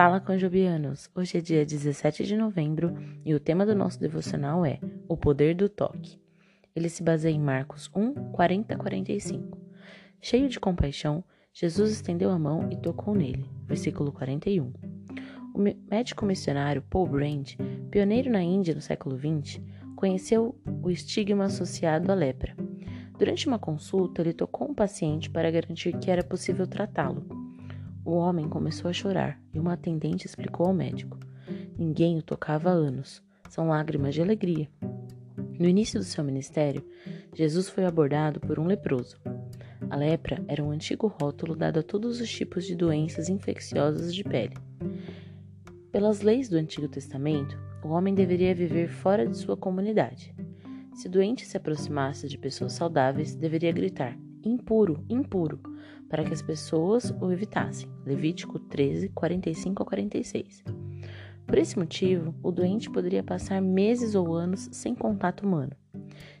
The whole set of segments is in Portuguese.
Fala com Jobianos! Hoje é dia 17 de novembro e o tema do nosso devocional é O Poder do Toque. Ele se baseia em Marcos 1, 40 45. Cheio de compaixão, Jesus estendeu a mão e tocou nele. Versículo 41. O médico missionário Paul Brand, pioneiro na Índia no século XX, conheceu o estigma associado à lepra. Durante uma consulta, ele tocou um paciente para garantir que era possível tratá-lo. O homem começou a chorar e uma atendente explicou ao médico: Ninguém o tocava há anos. São lágrimas de alegria. No início do seu ministério, Jesus foi abordado por um leproso. A lepra era um antigo rótulo dado a todos os tipos de doenças infecciosas de pele. Pelas leis do Antigo Testamento, o homem deveria viver fora de sua comunidade. Se doente se aproximasse de pessoas saudáveis, deveria gritar: impuro, impuro, para que as pessoas o evitassem. Levítico 13, 45 a 46. Por esse motivo, o doente poderia passar meses ou anos sem contato humano.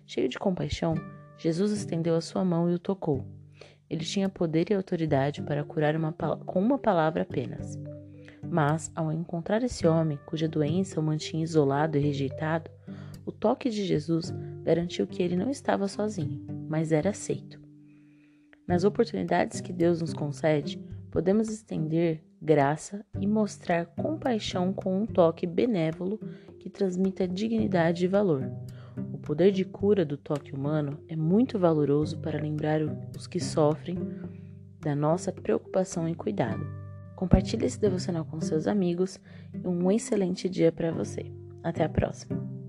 Cheio de compaixão, Jesus estendeu a sua mão e o tocou. Ele tinha poder e autoridade para curar uma, com uma palavra apenas. Mas, ao encontrar esse homem, cuja doença o mantinha isolado e rejeitado, o toque de Jesus garantiu que ele não estava sozinho, mas era aceito. Nas oportunidades que Deus nos concede, podemos estender graça e mostrar compaixão com um toque benévolo que transmita dignidade e valor. O poder de cura do toque humano é muito valoroso para lembrar os que sofrem da nossa preocupação e cuidado. Compartilhe esse devocional com seus amigos e um excelente dia para você. Até a próxima!